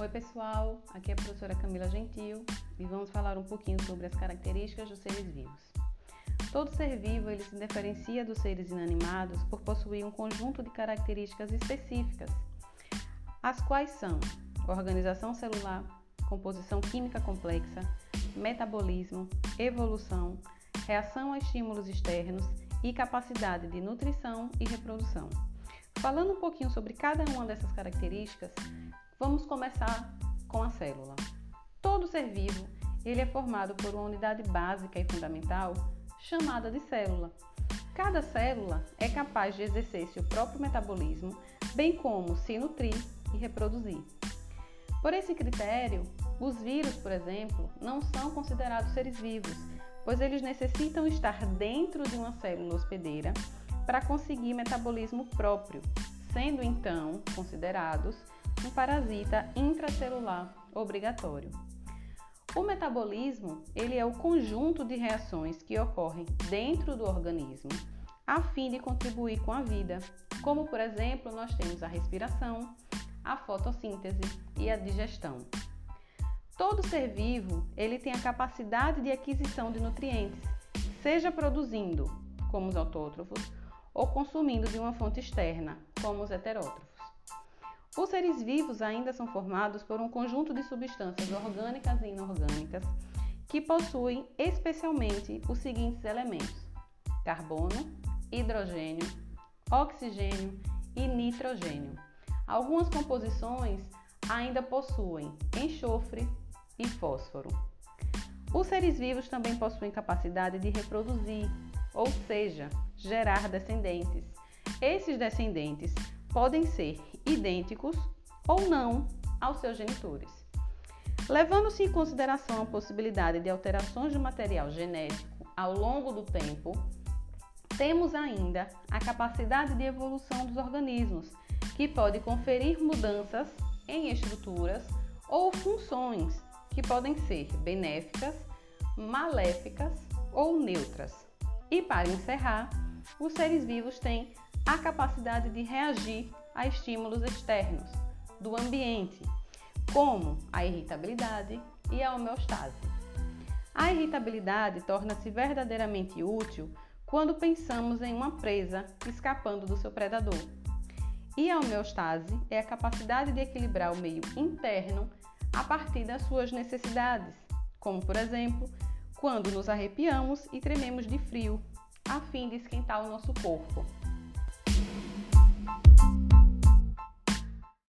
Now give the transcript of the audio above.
Oi pessoal, aqui é a professora Camila Gentil e vamos falar um pouquinho sobre as características dos seres vivos. Todo ser vivo ele se diferencia dos seres inanimados por possuir um conjunto de características específicas, as quais são organização celular, composição química complexa, metabolismo, evolução, reação a estímulos externos e capacidade de nutrição e reprodução. Falando um pouquinho sobre cada uma dessas características, Vamos começar com a célula. Todo ser vivo, ele é formado por uma unidade básica e fundamental chamada de célula. Cada célula é capaz de exercer seu próprio metabolismo, bem como se nutrir e reproduzir. Por esse critério, os vírus, por exemplo, não são considerados seres vivos, pois eles necessitam estar dentro de uma célula hospedeira para conseguir metabolismo próprio, sendo então considerados um parasita intracelular obrigatório. O metabolismo, ele é o conjunto de reações que ocorrem dentro do organismo a fim de contribuir com a vida, como por exemplo, nós temos a respiração, a fotossíntese e a digestão. Todo ser vivo, ele tem a capacidade de aquisição de nutrientes, seja produzindo, como os autótrofos, ou consumindo de uma fonte externa, como os heterótrofos. Os seres vivos ainda são formados por um conjunto de substâncias orgânicas e inorgânicas que possuem especialmente os seguintes elementos: carbono, hidrogênio, oxigênio e nitrogênio. Algumas composições ainda possuem enxofre e fósforo. Os seres vivos também possuem capacidade de reproduzir, ou seja, gerar descendentes. Esses descendentes podem ser idênticos ou não aos seus genitores. Levando-se em consideração a possibilidade de alterações do material genético ao longo do tempo, temos ainda a capacidade de evolução dos organismos, que pode conferir mudanças em estruturas ou funções que podem ser benéficas, maléficas ou neutras. E para encerrar, os seres vivos têm a capacidade de reagir a estímulos externos do ambiente, como a irritabilidade e a homeostase. A irritabilidade torna-se verdadeiramente útil quando pensamos em uma presa escapando do seu predador. E a homeostase é a capacidade de equilibrar o meio interno a partir das suas necessidades, como por exemplo, quando nos arrepiamos e trememos de frio, a fim de esquentar o nosso corpo.